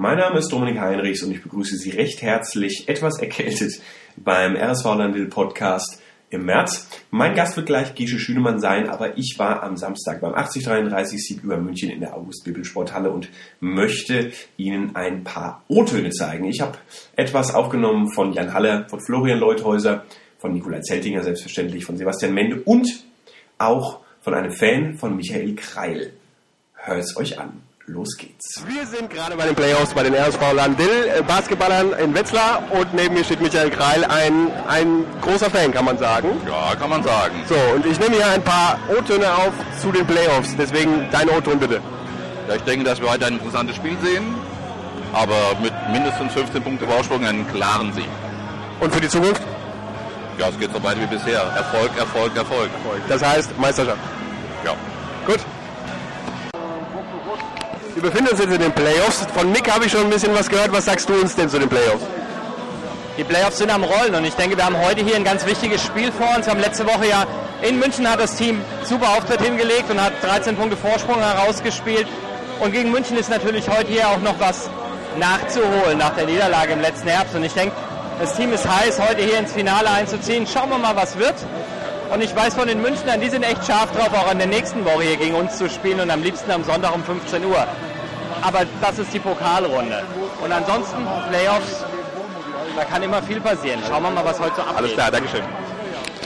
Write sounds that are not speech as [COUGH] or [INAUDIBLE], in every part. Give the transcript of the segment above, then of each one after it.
Mein Name ist Dominik Heinrichs und ich begrüße Sie recht herzlich, etwas erkältet, beim RSV Landil Podcast im März. Mein Gast wird gleich Gesche Schünemann sein, aber ich war am Samstag beim 8033 Sieg über München in der August-Bibel-Sporthalle und möchte Ihnen ein paar O-Töne zeigen. Ich habe etwas aufgenommen von Jan Halle, von Florian Leuthäuser, von Nikolai Zeltinger selbstverständlich, von Sebastian Mende und auch von einem Fan von Michael Kreil. Hört es euch an. Los geht's. Wir sind gerade bei den Playoffs bei den RSV Landil äh, Basketballern in Wetzlar und neben mir steht Michael Kreil, ein, ein großer Fan, kann man sagen. Ja, kann man sagen. So, und ich nehme hier ein paar O-Töne auf zu den Playoffs, deswegen dein O-Ton bitte. Ja, ich denke, dass wir heute ein interessantes Spiel sehen, aber mit mindestens 15 Punkte Vorsprung einen klaren Sieg. Und für die Zukunft? Ja, es geht so weiter wie bisher. Erfolg, Erfolg, Erfolg. Das heißt Meisterschaft. Ja. Gut. Wir befinden uns jetzt in den Playoffs. Von Nick habe ich schon ein bisschen was gehört. Was sagst du uns denn zu den Playoffs? Die Playoffs sind am Rollen und ich denke, wir haben heute hier ein ganz wichtiges Spiel vor uns. Wir haben letzte Woche ja in München hat das Team super Auftritt hingelegt und hat 13 Punkte Vorsprung herausgespielt. Und gegen München ist natürlich heute hier auch noch was nachzuholen nach der Niederlage im letzten Herbst. Und ich denke, das Team ist heiß, heute hier ins Finale einzuziehen. Schauen wir mal, was wird. Und ich weiß von den Münchnern, die sind echt scharf drauf, auch in der nächsten Woche hier gegen uns zu spielen und am liebsten am Sonntag um 15 Uhr. Aber das ist die Pokalrunde. Und ansonsten Playoffs, da kann immer viel passieren. Schauen wir mal, was heute so abgeht. Alles klar, Dankeschön.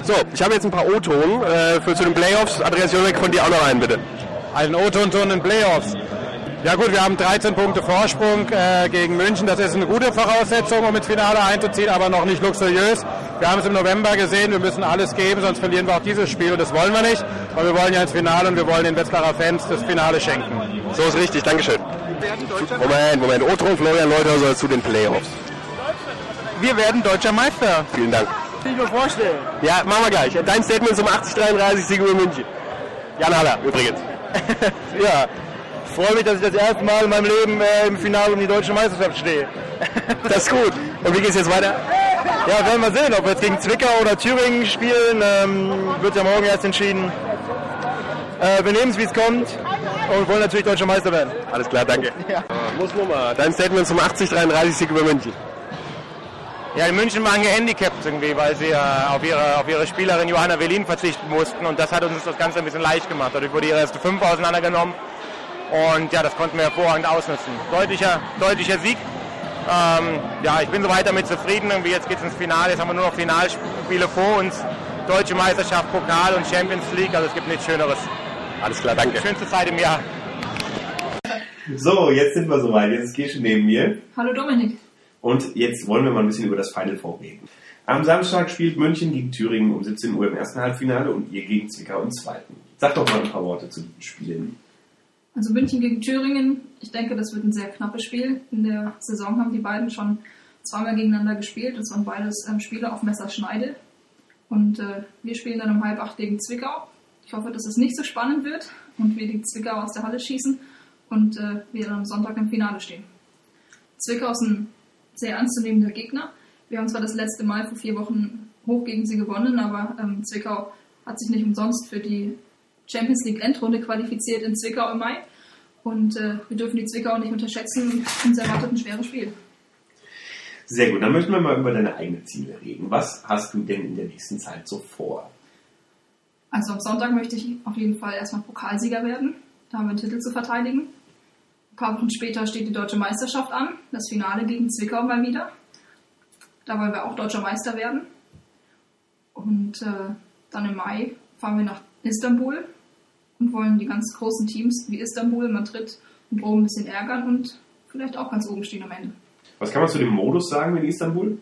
So, ich habe jetzt ein paar O-Ton äh, für zu den Playoffs. Andreas Jurek von dir auch noch einen, bitte. Einen O-Ton zu den Playoffs. Ja gut, wir haben 13 Punkte Vorsprung äh, gegen München. Das ist eine gute Voraussetzung, um ins Finale einzuziehen, aber noch nicht luxuriös. Wir haben es im November gesehen, wir müssen alles geben, sonst verlieren wir auch dieses Spiel und das wollen wir nicht. Aber wir wollen ja ins Finale und wir wollen den Wetzlarer Fans das Finale schenken. So ist richtig, Dankeschön. Moment, Moment. O-Ton Florian Leuthauser zu den Playoffs. Wir werden deutscher Meister. Vielen Dank. Kann ich mir vorstellen. Ja, machen wir gleich. Dein Statement zum 80-33 Sieg über München. Jan Haller, übrigens. [LAUGHS] ja, ich freue mich, dass ich das erste Mal in meinem Leben äh, im Finale um die deutsche Meisterschaft stehe. [LAUGHS] Das ist gut. Und wie geht's jetzt weiter? Ja, werden wir sehen, ob wir jetzt gegen Zwickau oder Thüringen spielen. Ähm, wird ja morgen erst entschieden. Äh, wir nehmen es, wie es kommt und wollen natürlich deutscher Meister werden. Alles klar, danke. Ja. Muss Nummer. Dein Statement zum 80-33 Sieg über München. Ja, die München waren gehandicapt irgendwie, weil sie äh, auf, ihre, auf ihre Spielerin Johanna Velin verzichten mussten und das hat uns das Ganze ein bisschen leicht gemacht. Dadurch wurde ihre erste Fünf auseinandergenommen und ja, das konnten wir hervorragend ausnutzen. Deutlicher, deutlicher Sieg. Ähm, ja, ich bin soweit damit zufrieden. Irgendwie jetzt geht es ins Finale. Jetzt haben wir nur noch Finalspiele vor uns. Deutsche Meisterschaft, Pokal und Champions League. Also es gibt nichts Schöneres. Alles klar, danke. Schönste Zeit im Jahr. So, jetzt sind wir soweit. Jetzt ist Gesche neben mir. Hallo Dominik. Und jetzt wollen wir mal ein bisschen über das Final Four reden. Am Samstag spielt München gegen Thüringen um 17 Uhr im ersten Halbfinale und ihr gegen Zwickau im zweiten. Sag doch mal ein paar Worte zu den Spielen. Also München gegen Thüringen, ich denke, das wird ein sehr knappes Spiel. In der Saison haben die beiden schon zweimal gegeneinander gespielt. Das waren beides ähm, Spiele auf Messerschneide. Und äh, wir spielen dann um halb acht gegen Zwickau. Ich hoffe, dass es nicht so spannend wird und wir die Zwickau aus der Halle schießen und äh, wir dann am Sonntag im Finale stehen. Zwickau ist ein sehr ernstzunehmender Gegner. Wir haben zwar das letzte Mal vor vier Wochen hoch gegen sie gewonnen, aber ähm, Zwickau hat sich nicht umsonst für die Champions League Endrunde qualifiziert in Zwickau im Mai. Und äh, wir dürfen die Zwickau nicht unterschätzen. Uns erwartet ein schweres Spiel. Sehr gut, dann möchten wir mal über deine eigenen Ziele reden. Was hast du denn in der nächsten Zeit so vor? Also am Sonntag möchte ich auf jeden Fall erstmal Pokalsieger werden. Da haben wir einen Titel zu verteidigen. Ein paar Wochen später steht die deutsche Meisterschaft an, das Finale gegen Zwickau mal wieder. Da wollen wir auch deutscher Meister werden. Und äh, dann im Mai fahren wir nach Istanbul und wollen die ganz großen Teams wie Istanbul, Madrid und Rom ein bisschen ärgern und vielleicht auch ganz oben stehen am Ende. Was kann man zu dem Modus sagen in Istanbul?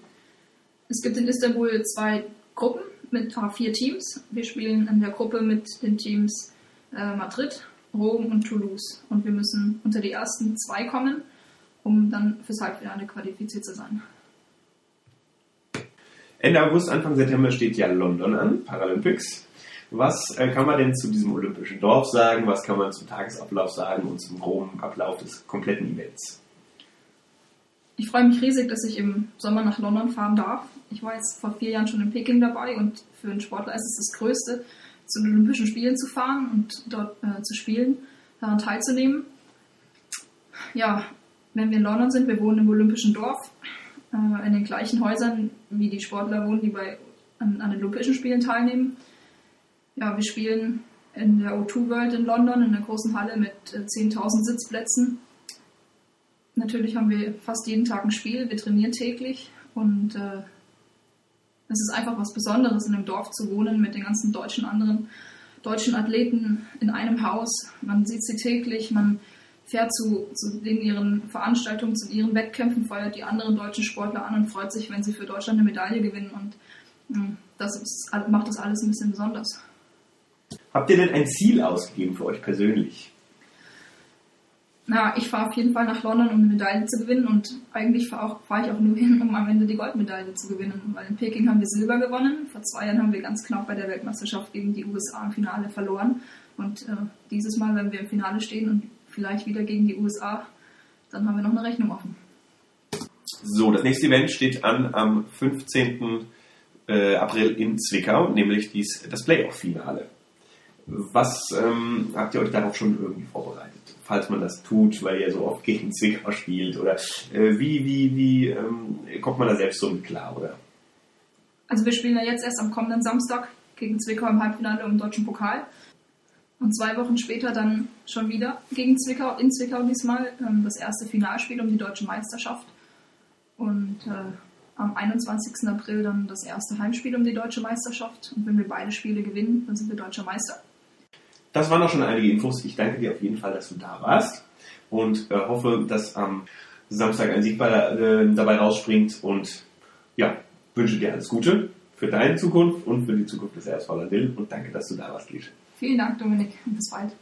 Es gibt in Istanbul zwei Gruppen mit vier Teams. Wir spielen in der Gruppe mit den Teams äh, Madrid, Rom und Toulouse. Und wir müssen unter die ersten zwei kommen, um dann fürs Halbfinale qualifiziert zu sein. Ende August, Anfang September steht ja London an, Paralympics. Was äh, kann man denn zu diesem olympischen Dorf sagen? Was kann man zum Tagesablauf sagen und zum groben Ablauf des kompletten Events? Ich freue mich riesig, dass ich im Sommer nach London fahren darf. Ich war jetzt vor vier Jahren schon in Peking dabei und für einen Sportler ist es das Größte, zu den Olympischen Spielen zu fahren und dort äh, zu spielen, daran teilzunehmen. Ja, wenn wir in London sind, wir wohnen im Olympischen Dorf, äh, in den gleichen Häusern, wie die Sportler wohnen, die bei, an, an den Olympischen Spielen teilnehmen. Ja, wir spielen in der O2 World in London, in der großen Halle mit äh, 10.000 Sitzplätzen. Natürlich haben wir fast jeden Tag ein Spiel, wir trainieren täglich und äh, es ist einfach was Besonderes, in einem Dorf zu wohnen mit den ganzen deutschen anderen deutschen Athleten in einem Haus. Man sieht sie täglich, man fährt zu, zu den ihren Veranstaltungen, zu ihren Wettkämpfen, feuert die anderen deutschen Sportler an und freut sich, wenn sie für Deutschland eine Medaille gewinnen. Und mh, das ist, macht das alles ein bisschen besonders. Habt ihr denn ein Ziel ausgegeben für euch persönlich? Na, ich fahre auf jeden Fall nach London, um eine Medaille zu gewinnen und eigentlich fahre fahr ich auch nur hin, um am Ende die Goldmedaille zu gewinnen. Weil in Peking haben wir Silber gewonnen. Vor zwei Jahren haben wir ganz knapp bei der Weltmeisterschaft gegen die USA im Finale verloren. Und äh, dieses Mal, wenn wir im Finale stehen und vielleicht wieder gegen die USA, dann haben wir noch eine Rechnung offen. So, das nächste Event steht an am 15. Äh, April in Zwickau, nämlich dies, das Playoff-Finale. Was ähm, habt ihr euch darauf schon irgendwie vorbereitet? Falls man das tut, weil ihr so oft gegen Zwickau spielt? Oder äh, wie, wie, wie ähm, kommt man da selbst so mit klar? Oder? Also wir spielen ja jetzt erst am kommenden Samstag gegen Zwickau im Halbfinale im Deutschen Pokal. Und zwei Wochen später dann schon wieder gegen Zwickau, in Zwickau diesmal, ähm, das erste Finalspiel um die deutsche Meisterschaft. Und äh, am 21. April dann das erste Heimspiel um die deutsche Meisterschaft. Und wenn wir beide Spiele gewinnen, dann sind wir deutscher Meister. Das waren auch schon einige Infos. Ich danke dir auf jeden Fall, dass du da warst und äh, hoffe, dass am Samstag ein Sieg bei, äh, dabei rausspringt und ja, wünsche dir alles Gute für deine Zukunft und für die Zukunft des RSV Landil und danke, dass du da warst, Lische. Vielen Dank, Dominik, bis bald.